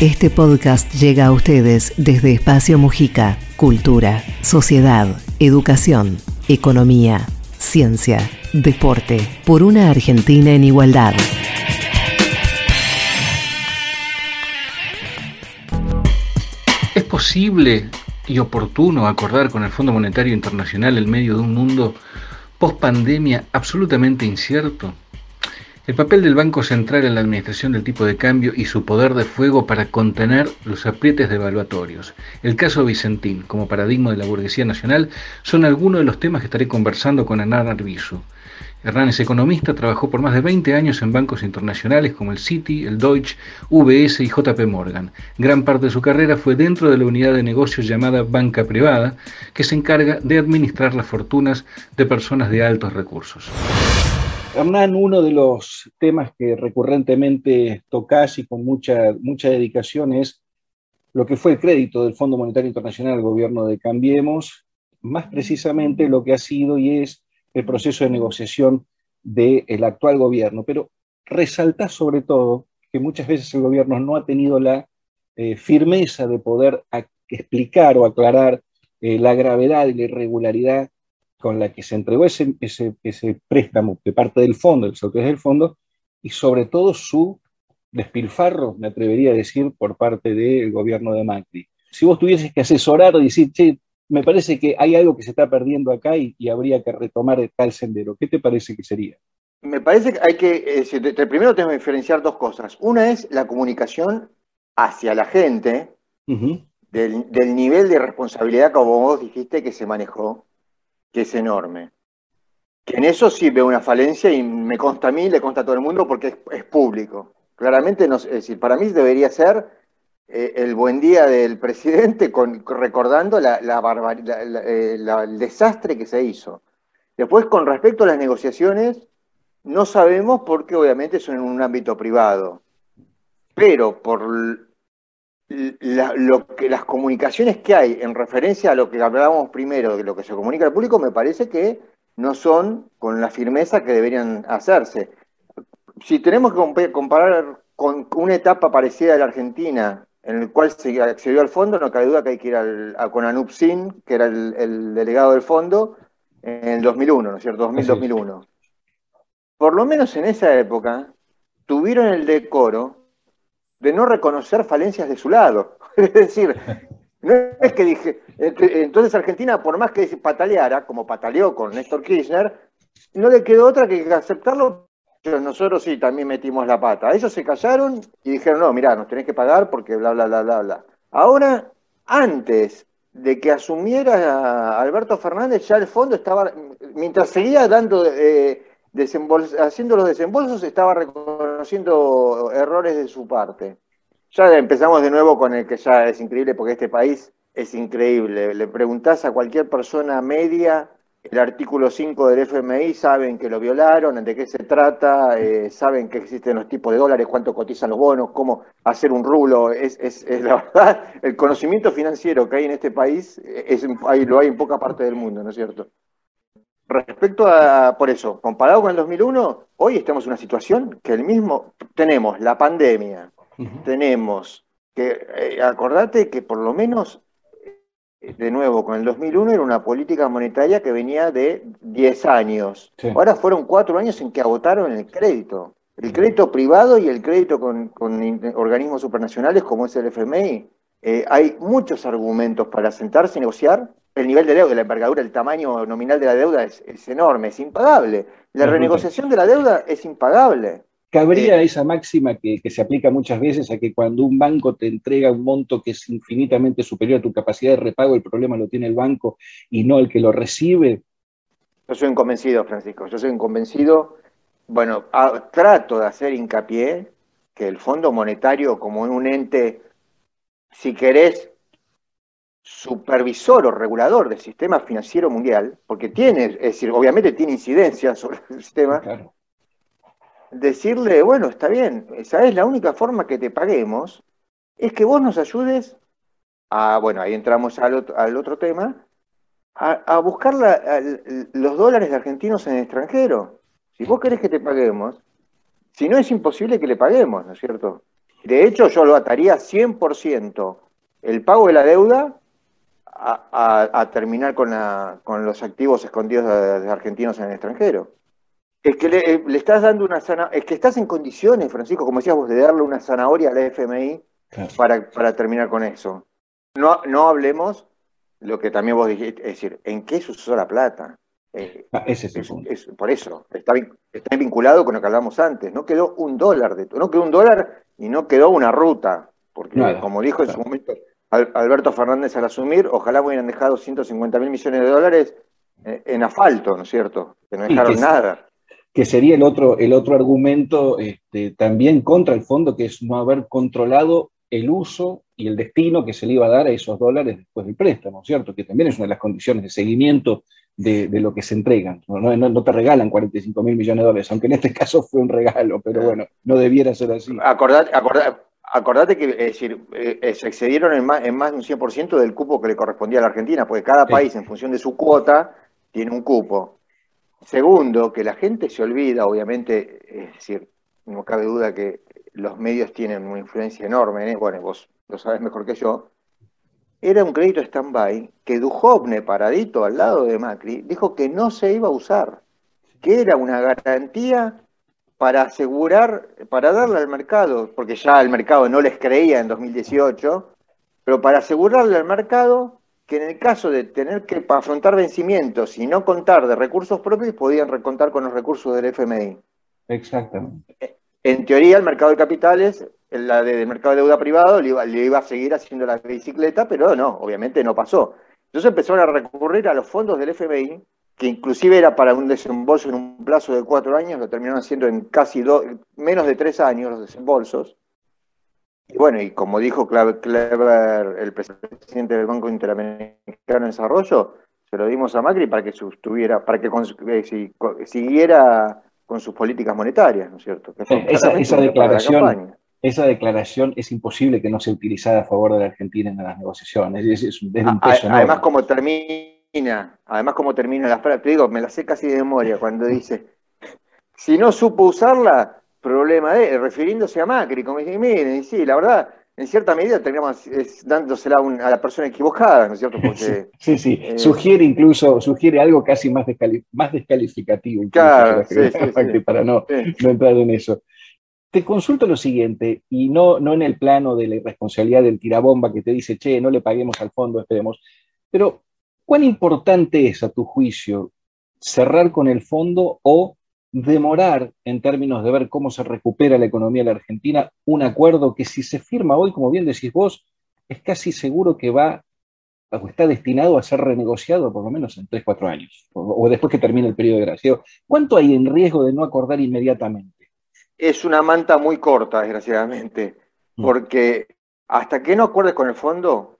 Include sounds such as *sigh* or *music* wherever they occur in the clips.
Este podcast llega a ustedes desde Espacio Mujica. Cultura, sociedad, educación, economía, ciencia, deporte. Por una Argentina en igualdad. ¿Es posible y oportuno acordar con el Fondo Monetario Internacional en medio de un mundo post pandemia absolutamente incierto? El papel del Banco Central en la administración del tipo de cambio y su poder de fuego para contener los aprietes devaluatorios. El caso Vicentín, como paradigma de la burguesía nacional, son algunos de los temas que estaré conversando con Hernán Arbizu. Hernán es economista, trabajó por más de 20 años en bancos internacionales como el Citi, el Deutsche, UBS y JP Morgan. Gran parte de su carrera fue dentro de la unidad de negocios llamada banca privada, que se encarga de administrar las fortunas de personas de altos recursos. Hernán, uno de los temas que recurrentemente tocas y con mucha, mucha dedicación es lo que fue el crédito del Fondo Monetario Internacional al gobierno de Cambiemos, más precisamente lo que ha sido y es el proceso de negociación del actual gobierno. Pero resalta sobre todo que muchas veces el gobierno no ha tenido la eh, firmeza de poder explicar o aclarar eh, la gravedad y la irregularidad con la que se entregó ese, ese, préstamo de parte del fondo, el autoridades del fondo, y sobre todo su despilfarro, me atrevería a decir, por parte del gobierno de Macri. Si vos tuvieses que asesorar o decir, che, me parece que hay algo que se está perdiendo acá y, habría que retomar tal sendero, ¿qué te parece que sería? Me parece que hay que, eh, primero tengo que diferenciar dos cosas. Una es la comunicación hacia la gente, del, del, nivel de responsabilidad, como vos dijiste, que se manejó que es enorme. Que en eso sí veo una falencia y me consta a mí, le consta a todo el mundo porque es, público. Claramente, es decir, para mí debería ser eh, el buen día del presidente con, recordando la, eh, el desastre que se hizo. Después, con respecto a las negociaciones, no sabemos porque obviamente son en un ámbito privado. Pero por lo que, las comunicaciones que hay en referencia a lo que hablábamos primero, de lo que se comunica al público, me parece que no son con la firmeza que deberían hacerse. Si tenemos que comparar con una etapa parecida a la Argentina, en el cual se accedió al fondo, no cabe duda que hay que ir al, a, con Anup Sin, que era el, delegado del fondo, en el 2001, ¿no es cierto? 2000-2001. Por lo menos en esa época, tuvieron el decoro de no reconocer falencias de su lado. *laughs* es decir, no es que dije, entonces Argentina, por más que pataleara, como pataleó con Néstor Kirchner, no le quedó otra que aceptarlo. Nosotros sí, también metimos la pata. Ellos se callaron y dijeron, no, mirá, nos tenés que pagar porque bla, bla, bla, bla, bla. Ahora, antes de que asumiera Alberto Fernández, ya el fondo estaba, mientras seguía dando eh, haciendo los desembolsos estaba reconociendo errores de su parte. Ya empezamos de nuevo con el que ya es increíble porque este país es increíble. Le preguntás a cualquier persona media el artículo 5 del FMI, saben que lo violaron, de qué se trata, eh, saben que existen los tipos de dólares, cuánto cotizan los bonos, cómo hacer un rulo. Es, es, la *laughs* verdad, el conocimiento financiero que hay en este país es, lo hay en poca parte del mundo, ¿no es cierto? Respecto a, por eso, comparado con el 2001, hoy estamos en una situación que el mismo, tenemos la pandemia, tenemos que, eh, acordate que por lo menos, eh, de nuevo, con el 2001 era una política monetaria que venía de 10 años. Ahora fueron 4 años en que agotaron el crédito. El crédito privado y el crédito con, organismos supranacionales como es el FMI. Eh, hay muchos argumentos para sentarse y negociar el nivel de deuda, la envergadura, el tamaño nominal de la deuda es, enorme, es impagable. La renegociación de la deuda es impagable. Cabría eh, esa máxima que, se aplica muchas veces a que cuando un banco te entrega un monto que es infinitamente superior a tu capacidad de repago, el problema lo tiene el banco y no el que lo recibe. Yo soy inconvencido, Francisco, yo soy inconvencido. Bueno, trato de hacer hincapié que el Fondo Monetario como un ente, si querés, supervisor o regulador del sistema financiero mundial, porque tiene, es decir, obviamente tiene incidencia sobre el sistema, decirle, bueno, está bien, esa es la única forma que te paguemos, es que vos nos ayudes a, bueno, ahí entramos al otro, tema, a, buscar los dólares de argentinos en el extranjero. Si vos querés que te paguemos, si no es imposible que le paguemos, ¿no es cierto? De hecho, yo lo ataría 100% el pago de la deuda a, terminar con, con, los activos escondidos de, argentinos en el extranjero. Es que le, estás dando una es que estás en condiciones, Francisco, como decías vos, de darle una zanahoria a la FMI para, para, terminar con eso. No, no hablemos lo que también vos dijiste, es decir, ¿en qué se usó la plata? Eh, ah, ese es, por eso, está, está, vinculado con lo que hablamos antes. No quedó un dólar, de, no quedó un dólar y no quedó una ruta. Porque, como dijo en su momento Alberto Fernández al asumir, ojalá hubieran dejado 150 mil millones de dólares eh, en asfalto, ¿no es cierto? Que no dejaron nada. Que sería el otro, el otro argumento este, también contra el fondo, que es no haber controlado el uso y el destino que se le iba a dar a esos dólares después del préstamo, ¿cierto? Que también es una de las condiciones de seguimiento de, lo que se entregan. No, te regalan 45 mil millones de dólares, aunque en este *laughs* caso fue un regalo, pero bueno, no debiera ser así. Acordate, acordate, que decir, eh, se excedieron en más, en más de un 100% del cupo que le correspondía a la Argentina, porque cada país, en función de su cuota, tiene un cupo. Segundo, que la gente se olvida, obviamente, es decir, no cabe duda que los medios tienen una influencia enorme, ¿eh? bueno, vos lo sabes mejor que yo, era un crédito stand-by que Duhovne, paradito al lado de Macri, dijo que no se iba a usar, que era una garantía para asegurar, para darle al mercado, porque ya el mercado no les creía en 2018, pero para asegurarle al mercado que en el caso de tener que afrontar vencimientos y no contar de recursos propios, podían recontar con los recursos del FMI. Exactamente. En teoría, el mercado de capitales, la del mercado de deuda privado, le iba, a seguir haciendo la bicicleta, pero no, obviamente no pasó. Entonces empezaron a recurrir a los fondos del FMI, que inclusive era para un desembolso en un plazo de cuatro años, lo terminaron haciendo en casi menos de tres años los desembolsos. Y bueno, y como dijo Clever, el presidente del Banco Interamericano de Desarrollo, se lo dimos a Macri para que sostuviera, para que eh, siguiera con sus políticas monetarias, ¿no es cierto? esa, declaración, esa declaración es imposible que no sea utilizada a favor de la Argentina en las negociaciones. Es, un peso además, como termina, además como termina la frase, te digo, me la sé casi de memoria cuando dice, si no supo usarla, problema de, refiriéndose a Macri, como dice, miren, y sí, la verdad, en cierta medida terminamos dándosela a, la persona equivocada, ¿no es cierto? sí, sí, eh, sugiere incluso, sugiere algo casi más, más descalificativo. Claro, para no, entrar en eso. Te consulto lo siguiente, y no, no en el plano de la irresponsabilidad del tirabomba que te dice, che, no le paguemos al fondo, esperemos, pero ¿cuán importante es a tu juicio cerrar con el fondo o demorar en términos de ver cómo se recupera la economía de la Argentina un acuerdo que si se firma hoy, como bien decís vos, es casi seguro que va o está destinado a ser renegociado por lo menos en 3, 4 años, o, después que termine el periodo de gracia. ¿Cuánto hay en riesgo de no acordar inmediatamente? Es una manta muy corta, desgraciadamente, mm. porque hasta que no acuerdes con el fondo,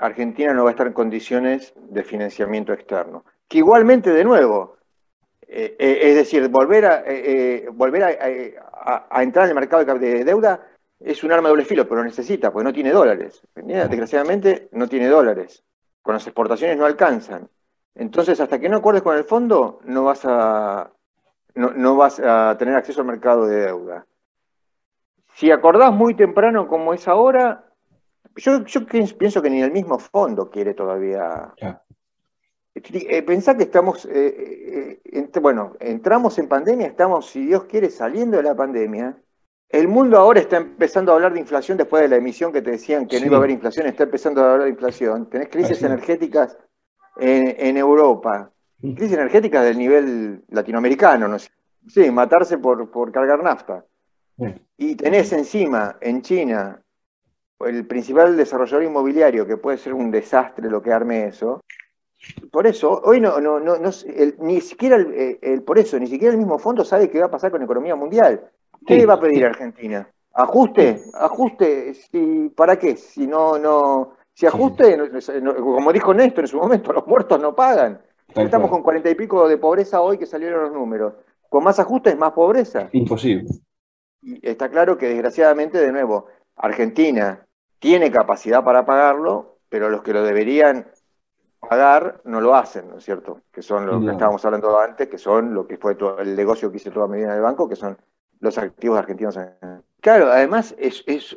Argentina no va a estar en condiciones de financiamiento externo. Que igualmente, de nuevo, eh, eh, es decir, volver, a, eh, volver a, entrar en el mercado de deuda es un arma de doble filo, pero necesita, porque no tiene dólares. Desgraciadamente no tiene dólares. Con las exportaciones no alcanzan. Entonces, hasta que no acuerdes con el fondo, no vas a, no, vas a tener acceso al mercado de deuda. Si acordás muy temprano como es ahora, yo, yo pienso que ni el mismo fondo quiere todavía eh, pensá que estamos, eh, eh, bueno, entramos en pandemia, estamos, si Dios quiere, saliendo de la pandemia. El mundo ahora está empezando a hablar de inflación después de la emisión que te decían que no iba a haber inflación, está empezando a hablar de inflación. Tenés crisis energéticas en, Europa, crisis energéticas del nivel latinoamericano, ¿no? Sí, matarse por, por cargar nafta. Y tenés encima en China el principal desarrollador inmobiliario, que puede ser un desastre lo que arme eso, por eso, hoy no, no, no, ni siquiera el, por eso, ni siquiera el mismo fondo sabe qué va a pasar con la economía mundial. ¿Qué va a pedir Argentina? ¿Ajuste? ¿Ajuste? Si, ¿Para qué? Si no, no, si ajuste, como dijo Néstor en su momento, *laughs* los muertos no pagan. Estamos con cuarenta y pico de pobreza hoy que salieron los números. Con más ajustes, más pobreza. Imposible. Y está claro que desgraciadamente, de nuevo, Argentina tiene capacidad para pagarlo, pero los que lo deberían pagar no lo hacen, ¿no es cierto? Que son lo que estábamos hablando antes, que son lo que fue todo, el negocio que hizo toda medida en el banco, que son los activos argentinos en Claro, además es, es,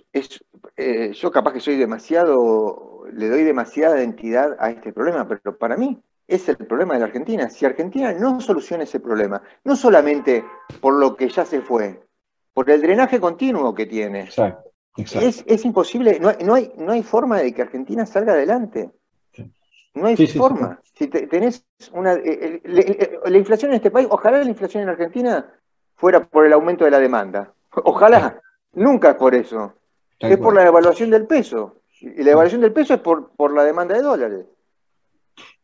eh, yo capaz que soy demasiado, le doy demasiada entidad a este problema, pero para mí es el problema de la Argentina. Si Argentina no soluciona ese problema, no solamente por lo que ya se fue, por el drenaje continuo que tiene, exacto, Es, imposible, no hay, no, hay, no hay forma de que Argentina salga adelante. No hay forma. si tenés una. Eh, eh, la inflación en este país, ojalá la inflación en Argentina fuera por el aumento de la demanda. *laughs* Ojalá. Nunca es por eso. es por la devaluación del peso. Y la devaluación del peso es por, por la demanda de dólares.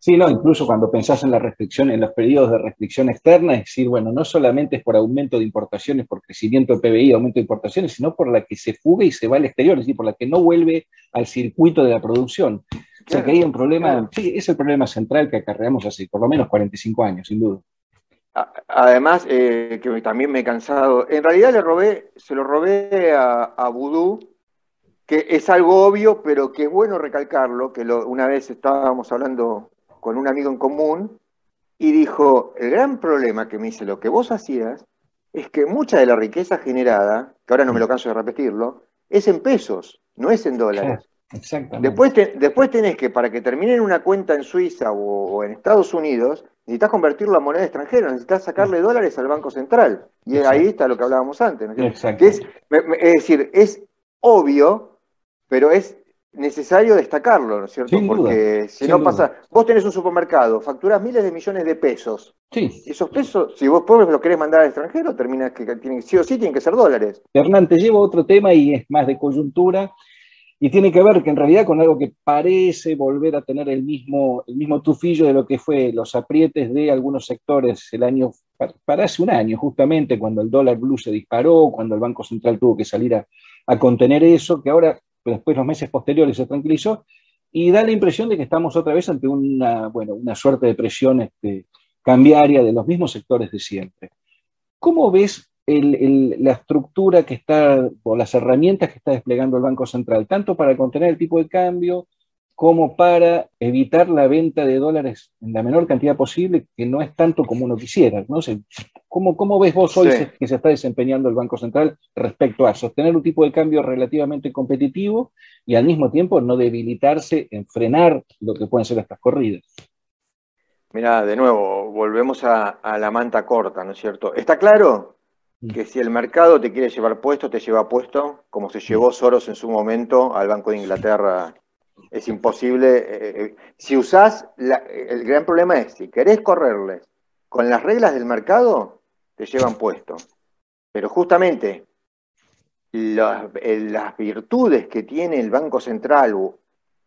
Sí, no, incluso cuando pensás en la restricción, en los periodos de restricción externa, es decir, bueno, no solamente es por aumento de importaciones, por crecimiento de PBI, aumento de importaciones, sino por la que se fuga y se va al exterior, es decir, por la que no vuelve al circuito de la producción. O sea que hay un problema, sí, es el problema central que acarreamos hace por lo menos 45 años, sin duda. Además, eh, que también me he cansado, en realidad le robé, se lo robé a, a Vudú, que es algo obvio, pero que es bueno recalcarlo, que una vez estábamos hablando con un amigo en común y dijo, el gran problema que me dice lo que vos hacías es que mucha de la riqueza generada, que ahora no me lo canso de repetirlo, es en pesos, no es en dólares. *laughs* Exactamente. Después, después tenés que, para que termine en una cuenta en Suiza o, en Estados Unidos, necesitas convertirlo a moneda extranjera, necesitas sacarle dólares al Banco Central. Y ahí está lo que hablábamos antes. es, es decir, es obvio, pero es necesario destacarlo, ¿no es cierto? Porque si no pasa, vos tenés un supermercado, facturás miles de millones de pesos. Sí. Esos pesos, si vos pobres lo querés mandar al extranjero, termina que tienen, sí o sí tienen que ser dólares. Hernán, te llevo otro tema y es más de coyuntura. Y tiene que ver que en realidad con algo que parece volver a tener el mismo, el mismo tufillo de lo que fue los aprietes de algunos sectores el año, para hace un año justamente, cuando el dólar blue se disparó, cuando el Banco Central tuvo que salir a, a contener eso, que ahora, después los meses posteriores se tranquilizó, y da la impresión de que estamos otra vez ante una, bueno, una suerte de presión este, cambiaria de los mismos sectores de siempre. ¿Cómo ves la estructura que está, o las herramientas que está desplegando el Banco Central, tanto para contener el tipo de cambio como para evitar la venta de dólares en la menor cantidad posible, que no es tanto como uno quisiera. ¿no? ¿Cómo, ¿Cómo, ves vos hoy que se está desempeñando el Banco Central respecto a sostener un tipo de cambio relativamente competitivo y al mismo tiempo no debilitarse en frenar lo que pueden ser estas corridas? Mira, de nuevo, volvemos a, a la manta corta, ¿no es cierto? ¿Está claro? Mm. que si el mercado te quiere llevar puesto, te lleva puesto, como se llevó. Soros en su momento al Banco de Inglaterra. Es imposible. Eh, eh, si usás, el gran problema es, si querés correrles con las reglas del mercado, te llevan puesto. Pero justamente las, eh, virtudes que tiene el Banco Central,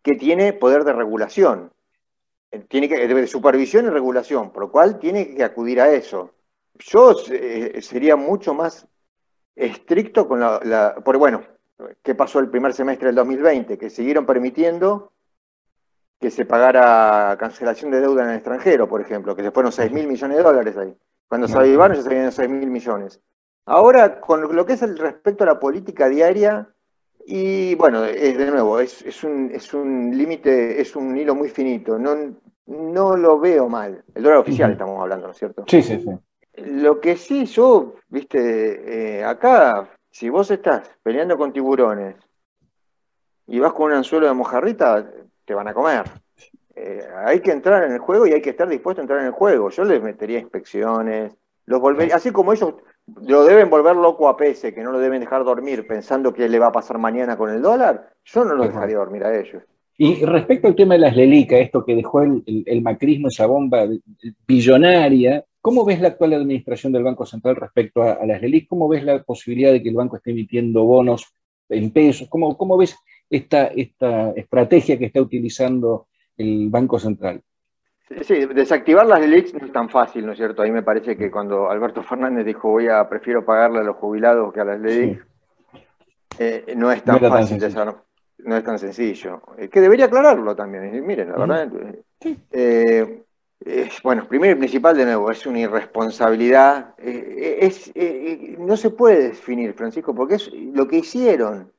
que tiene poder de regulación, tiene que, de supervisión y regulación, por lo cual tiene que acudir a eso yo sería mucho más estricto con la, Porque bueno, ¿qué pasó el primer semestre del 2020? Que siguieron permitiendo que se pagara cancelación de deuda en el extranjero, por ejemplo, que se fueron 6 mil millones de dólares ahí. Cuando se avivaron ya se habían 6 mil millones. Ahora, con lo que es el respecto a la política diaria, y bueno, es, de nuevo, es, es un, es un límite, es un hilo muy finito. No, no lo veo mal. El dólar oficial estamos hablando, ¿no es cierto? Sí, sí, sí. Lo que sí, yo, viste, eh, acá, si vos estás peleando con tiburones y vas con un anzuelo de mojarrita, te van a comer. Eh, hay que entrar en el juego y hay que estar dispuesto a entrar en el juego. Yo les metería inspecciones, los volvería, así como ellos lo deben volver loco a Pese, que no lo deben dejar dormir pensando que le va a pasar mañana con el dólar, yo no lo dejaría dormir a ellos. Y respecto al tema de las LELICA, esto que dejó el, el macrismo, esa bomba billonaria, ¿Cómo ves la actual administración del Banco Central respecto a, las LELIC? ¿Cómo ves la posibilidad de que el banco esté emitiendo bonos en pesos? ¿Cómo, cómo ves esta, esta estrategia que está utilizando el Banco Central? Sí, desactivar las LELIC no es tan fácil, ¿no es cierto? Ahí me parece que cuando Alberto Fernández dijo voy a prefiero pagarle a los jubilados que a las LELIC, eh, no es tan fácil, no es tan sencillo. Eh, que debería aclararlo también. Miren, la verdad, eh, bueno, primero y principal de nuevo, es una irresponsabilidad. Eh, eh, eh, no se puede definir, Francisco, porque es lo que hicieron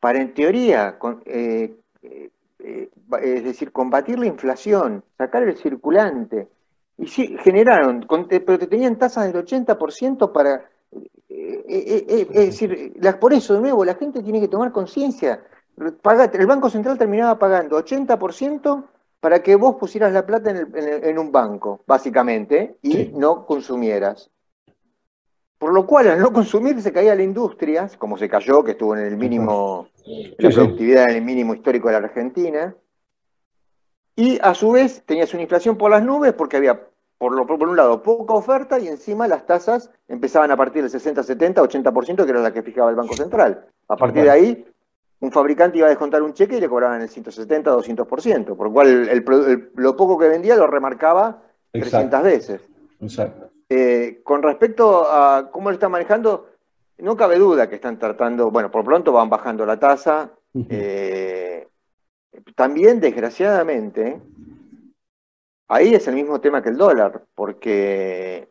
para, en teoría, es decir, combatir la inflación, sacar el circulante. Y sí, generaron, pero te tenían tasas del 80% para es decir, por eso, de nuevo, la gente tiene que tomar conciencia. El Banco Central terminaba pagando 80% para que vos pusieras la plata en, un banco, básicamente, y no consumieras. Por lo cual, al no consumir, se caía la industria, como se cayó, que estuvo en el mínimo, la productividad en el mínimo histórico de la Argentina. Y a su vez tenías una inflación por las nubes porque había, por, lo, por un lado, poca oferta y encima las tasas empezaban a partir del 60, 70, 80%, que era la que fijaba el Banco Central. A partir de ahí, un fabricante iba a descontar un cheque y le cobraban el 170, 200%, por lo cual lo poco que vendía lo remarcaba 300 veces. Exacto. Eh, con respecto a cómo lo están manejando, no cabe duda que están tratando, bueno, por pronto van bajando la tasa. Eh, también, desgraciadamente, ahí es el mismo tema que el dólar, porque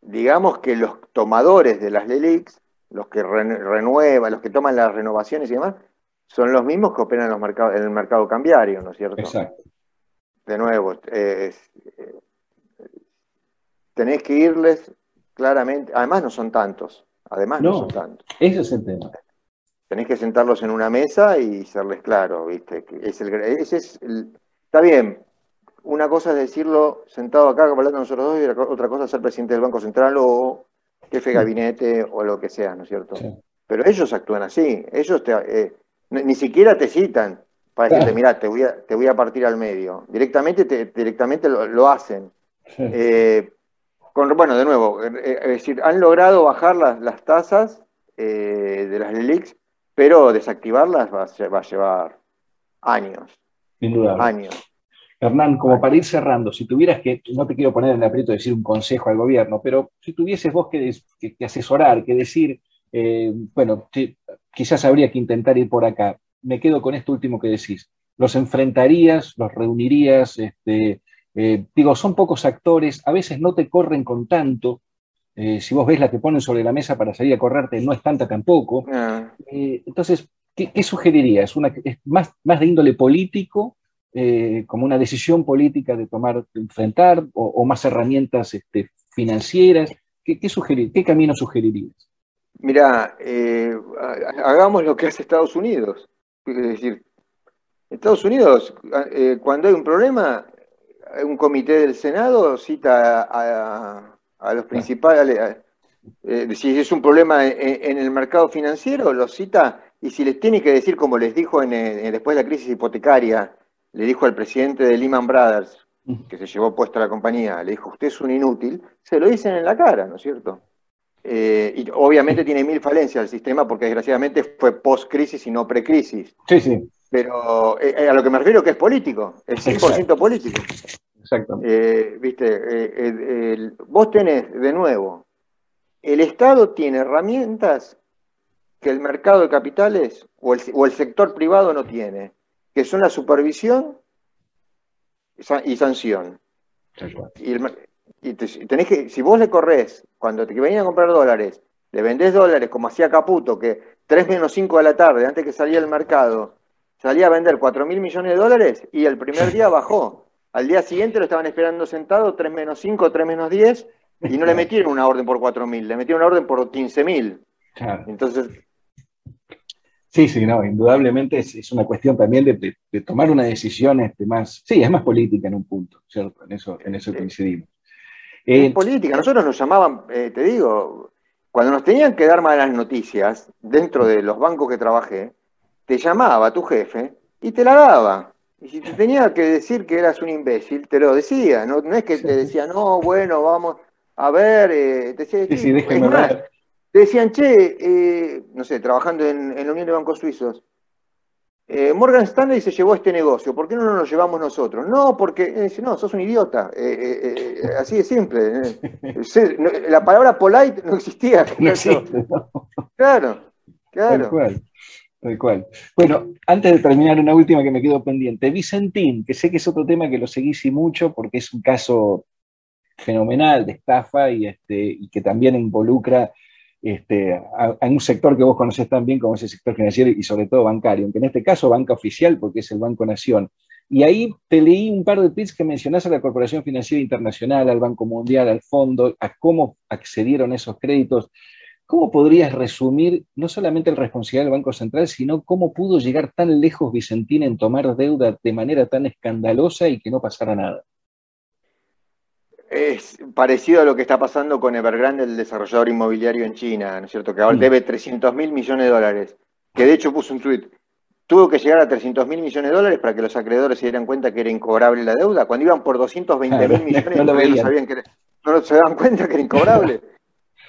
digamos que los tomadores de las LELIX, los que renuevan, los que toman las renovaciones y demás, son los mismos que operan en, los mercados, en el mercado cambiario, ¿no es cierto? Exacto. De nuevo, eh, tenés que irles claramente, además no son tantos, además no, son tantos. Ese es el tema. Tenés que sentarlos en una mesa y serles claro, ¿viste? Es el, ese es está bien, una cosa es decirlo sentado acá hablando nosotros dos y otra cosa es ser presidente del Banco Central o jefe de gabinete o lo que sea, ¿no es cierto? Pero ellos actúan así, ellos eh, ni siquiera te citan para decirte, mira, te voy a, te voy a partir al medio. Directamente, directamente lo, hacen. Eh, bueno, de nuevo, eh, es decir, han logrado bajar las, tasas eh, de las LELIX, pero desactivarlas va a, llevar años. Sin duda. Años. Hernán, como para ir cerrando, si tuvieras que, no te quiero poner en el aprieto de decir un consejo al gobierno, pero si tuvieses vos que, asesorar, que decir, eh, bueno, quizás habría que intentar ir por acá. Me quedo con esto último que decís. ¿Los enfrentarías, los reunirías? Este, eh, digo, son pocos actores, a veces no te corren con tanto. Eh, si vos ves la que ponen sobre la mesa para salir a correrte, no es tanta tampoco. Ah. Eh, entonces, ¿qué, sugerirías? Una, ¿Es más, más de índole político, como una decisión política de tomar, de enfrentar, o, más herramientas este, financieras? ¿Qué, sugerir, ¿Qué camino sugerirías? Mira, hagamos lo que hace Estados Unidos. Es decir, Estados Unidos, cuando hay un problema, un comité del Senado cita a, los principales, eh, si es un problema en, el mercado financiero, los cita y si les tiene que decir, como les dijo en, eh, después de la crisis hipotecaria, le dijo al presidente de Lehman Brothers, que se llevó puesta la compañía, le dijo, usted es un inútil, se lo dicen en la cara, ¿no es cierto? Eh, y obviamente tiene mil falencias el sistema porque desgraciadamente fue post-crisis y no pre-crisis. Sí, sí. Pero a lo que me refiero que es político, es 100% político. Eh, viste, eh, vos tenés, de nuevo, el Estado tiene herramientas que el mercado de capitales o el, sector privado no tiene, que son la supervisión y sanción. Y, tenés que, si vos le corres, cuando te venían a comprar dólares, le vendés dólares como hacía Caputo, que 3 menos 5 de la tarde, antes que salía al mercado, salía a vender 4 mil millones de dólares y el primer día bajó. Al día siguiente lo estaban esperando sentado, 3 menos 5, 3 menos 10, y no le metieron una orden por 4.000, le metieron una orden por 15.000. Claro. Entonces... Sí, sí, no, indudablemente es, una cuestión también de, tomar una decisión este, más, sí, es más política en un punto, ¿cierto? En eso, en eso coincidimos. Es eh, política, nosotros nos llamaban, eh, te digo, cuando nos tenían que dar malas noticias dentro de los bancos que trabajé, te llamaba tu jefe y te la daba. Y si te tenía que decir que eras un imbécil, te lo decía, no, no es que te decía, no, bueno, vamos a ver, eh, te, decía, sí, te decían, che, eh, no sé, trabajando en, la Unión de Bancos Suizos, eh, Morgan Stanley se llevó este negocio, ¿por qué no nos lo llevamos nosotros? No, porque, no, sos un idiota, así de simple. *laughs* la palabra polite no existía. No existe, Claro, claro. Tal cual. Bueno, antes de terminar, una última que me quedo pendiente. Vicentín, que sé que es otro tema que lo seguís y mucho porque es un caso fenomenal de estafa y, este, y que también involucra este, a, un sector que vos conocés tan bien como es el sector financiero y sobre todo bancario, aunque en este caso banca oficial porque es el Banco Nación. Y ahí te leí un par de tweets que mencionás a la Corporación Financiera Internacional, al Banco Mundial, al fondo, a cómo accedieron esos créditos ¿cómo podrías resumir no solamente el responsabilidad del Banco Central, sino cómo pudo llegar tan lejos Vicentín en tomar deuda de manera tan escandalosa y que no pasara nada? Es parecido a lo que está pasando con Evergrande, el desarrollador inmobiliario en China, ¿no es cierto? Que ahora mm. debe 300 mil millones de dólares. Que de hecho puso un tweet. Tuvo que llegar a 300 mil millones de dólares para que los acreedores se dieran cuenta que era incobrable la deuda. Cuando iban por 220 mil *laughs* millones, no, no, sabían que no se daban cuenta que era incobrable. *laughs*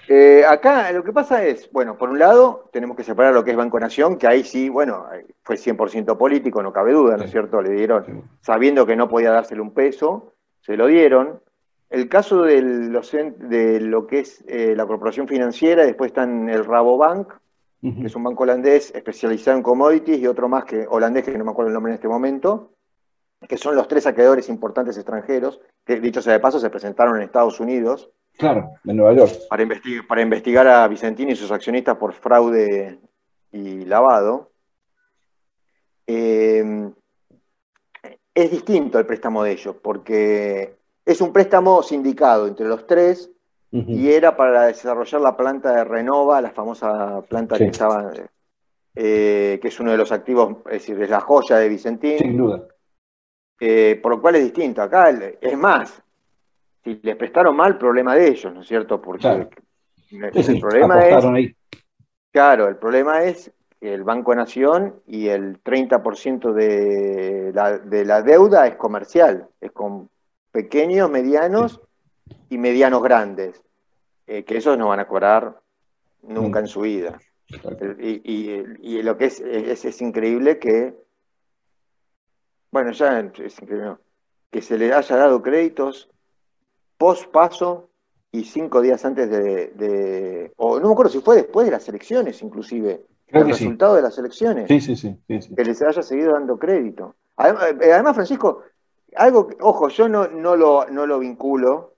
Eh, acá lo que pasa es, bueno, por un lado tenemos que separar lo que es Banco Nación, que ahí sí, bueno, fue 100% político, no cabe duda, ¿no es cierto? Le dieron, sabiendo que no podía dársele un peso, se lo dieron. El caso de, de lo que es eh, la corporación financiera, después está en el Rabobank, que es un banco holandés especializado en commodities, y otro más que holandés, que no me acuerdo el nombre en este momento, que son los tres acreedores importantes extranjeros, que dicho sea de paso, se presentaron en Estados Unidos Claro, en Nueva York. Para, investigar, para investigar a Vicentini y sus accionistas por fraude y lavado. Eh, es distinto el préstamo de ellos, porque es un préstamo sindicado entre los tres y era para desarrollar la planta de Renova, la famosa planta que estaba, eh, que es uno de los activos, es decir, es la joya de Vicentín. Sin duda. Eh, por lo cual es distinto. Acá, es más, si les prestaron mal, problema de ellos, ¿no es cierto? Porque el, problema es. Claro, el problema es que el Banco Nación y el 30% de la, de la deuda es comercial, es con pequeños, medianos y medianos grandes, eh, que esos no van a cobrar nunca en su vida. Y, lo que es, es, increíble que, bueno, ya es increíble, que se le haya dado créditos post paso y cinco días antes de, o no me acuerdo si fue después de las elecciones inclusive, el resultado de las elecciones, sí, sí, sí, que les haya seguido dando crédito. Eh, además, Francisco, algo, ojo, yo no, no, lo, no lo vinculo,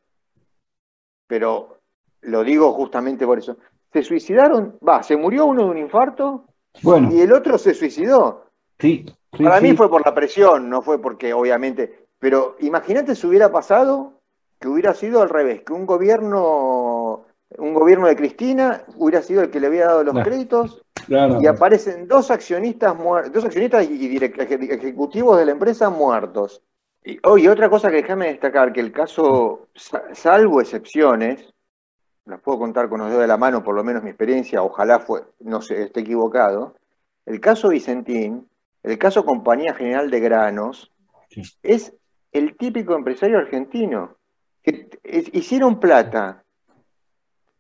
pero lo digo justamente por eso. Se suicidaron, va, se murió uno de un infarto bueno. y el otro se suicidó. Sí, Para mí fue por la presión, no fue porque, obviamente, pero imagínate si hubiera pasado que hubiera sido al revés, que un gobierno, un gobierno de Cristina hubiera sido el que le había dado los créditos y aparecen dos accionistas dos accionistas y ejecutivos de la empresa muertos. Y, oh, otra cosa que déjame destacar, que el caso, salvo excepciones, las puedo contar con los dedos de la mano, por lo menos mi experiencia, ojalá fue, no sé, esté equivocado, el caso Vicentín, el caso Compañía General de Granos, es el típico empresario argentino que hicieron plata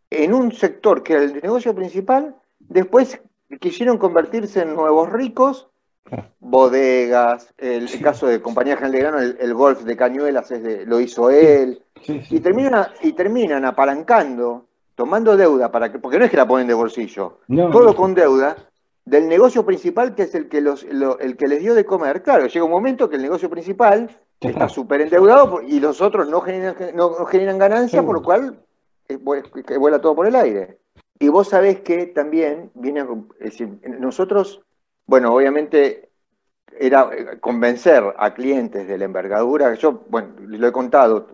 en un sector que era el negocio principal, después quisieron convertirse en nuevos ricos, bodegas, el, caso de Compañía General de Grano, el, golf de Cañuelas lo hizo él, y, terminan, y terminan apalancando, tomando deuda, para que, porque no es que la ponen de bolsillo, todo con deuda, del negocio principal que es el que, los, el que les dio de comer. Claro, llega un momento que el negocio principal está súper endeudado y los otros no generan, no, generan ganancia, por lo cual eh, vuela todo por el aire. Y vos sabés que también viene, nosotros, bueno, obviamente era eh, convencer a clientes de la envergadura, yo, bueno, lo he contado,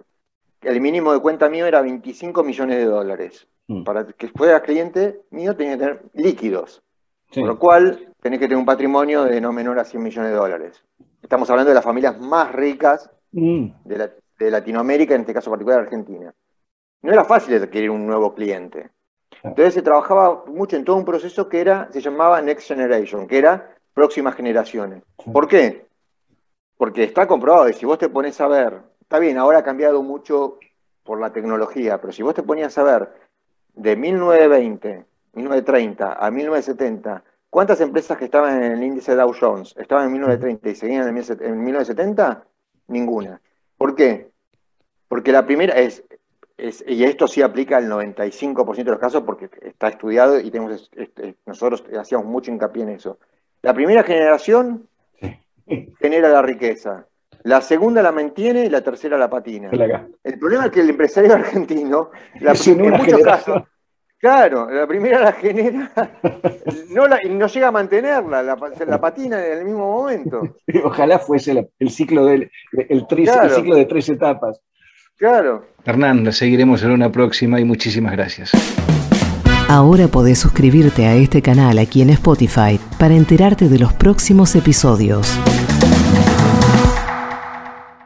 el mínimo de cuenta mío era 25 millones de dólares. Mm. Para que fuera cliente mío tenía que tener líquidos. Por lo cual tenés que tener un patrimonio de no menor a 100 millones de dólares. Estamos hablando de las familias más ricas mm. de, Latinoamérica, en este caso particular Argentina. No era fácil adquirir un nuevo cliente. Entonces se trabajaba mucho en todo un proceso que era, se llamaba Next Generation, que era próximas generaciones. ¿Por qué? Porque está comprobado, y si vos te pones a ver, está bien, ahora ha cambiado mucho por la tecnología, pero si vos te ponías a ver de 1920, 1930 a 1970, ¿Cuántas empresas que estaban en el índice Dow Jones estaban en 1930 y seguían en 1970? Ninguna. ¿Por qué? Porque la primera es, y esto sí aplica al 95% de los casos porque está estudiado y tenemos, nosotros hacíamos mucho hincapié en eso. La primera generación genera la riqueza. La segunda la mantiene y la tercera la patina. El problema es que el empresario *laughs* argentino, en muchos casos, Claro, la primera la genera, *laughs* no, no llega a mantenerla, la, patina en el mismo momento. *laughs* Ojalá fuese el, ciclo, de, el, ciclo de tres etapas. Claro. Hernán, seguiremos en una próxima y muchísimas gracias. Ahora podés suscribirte a este canal aquí en Spotify para enterarte de los próximos episodios.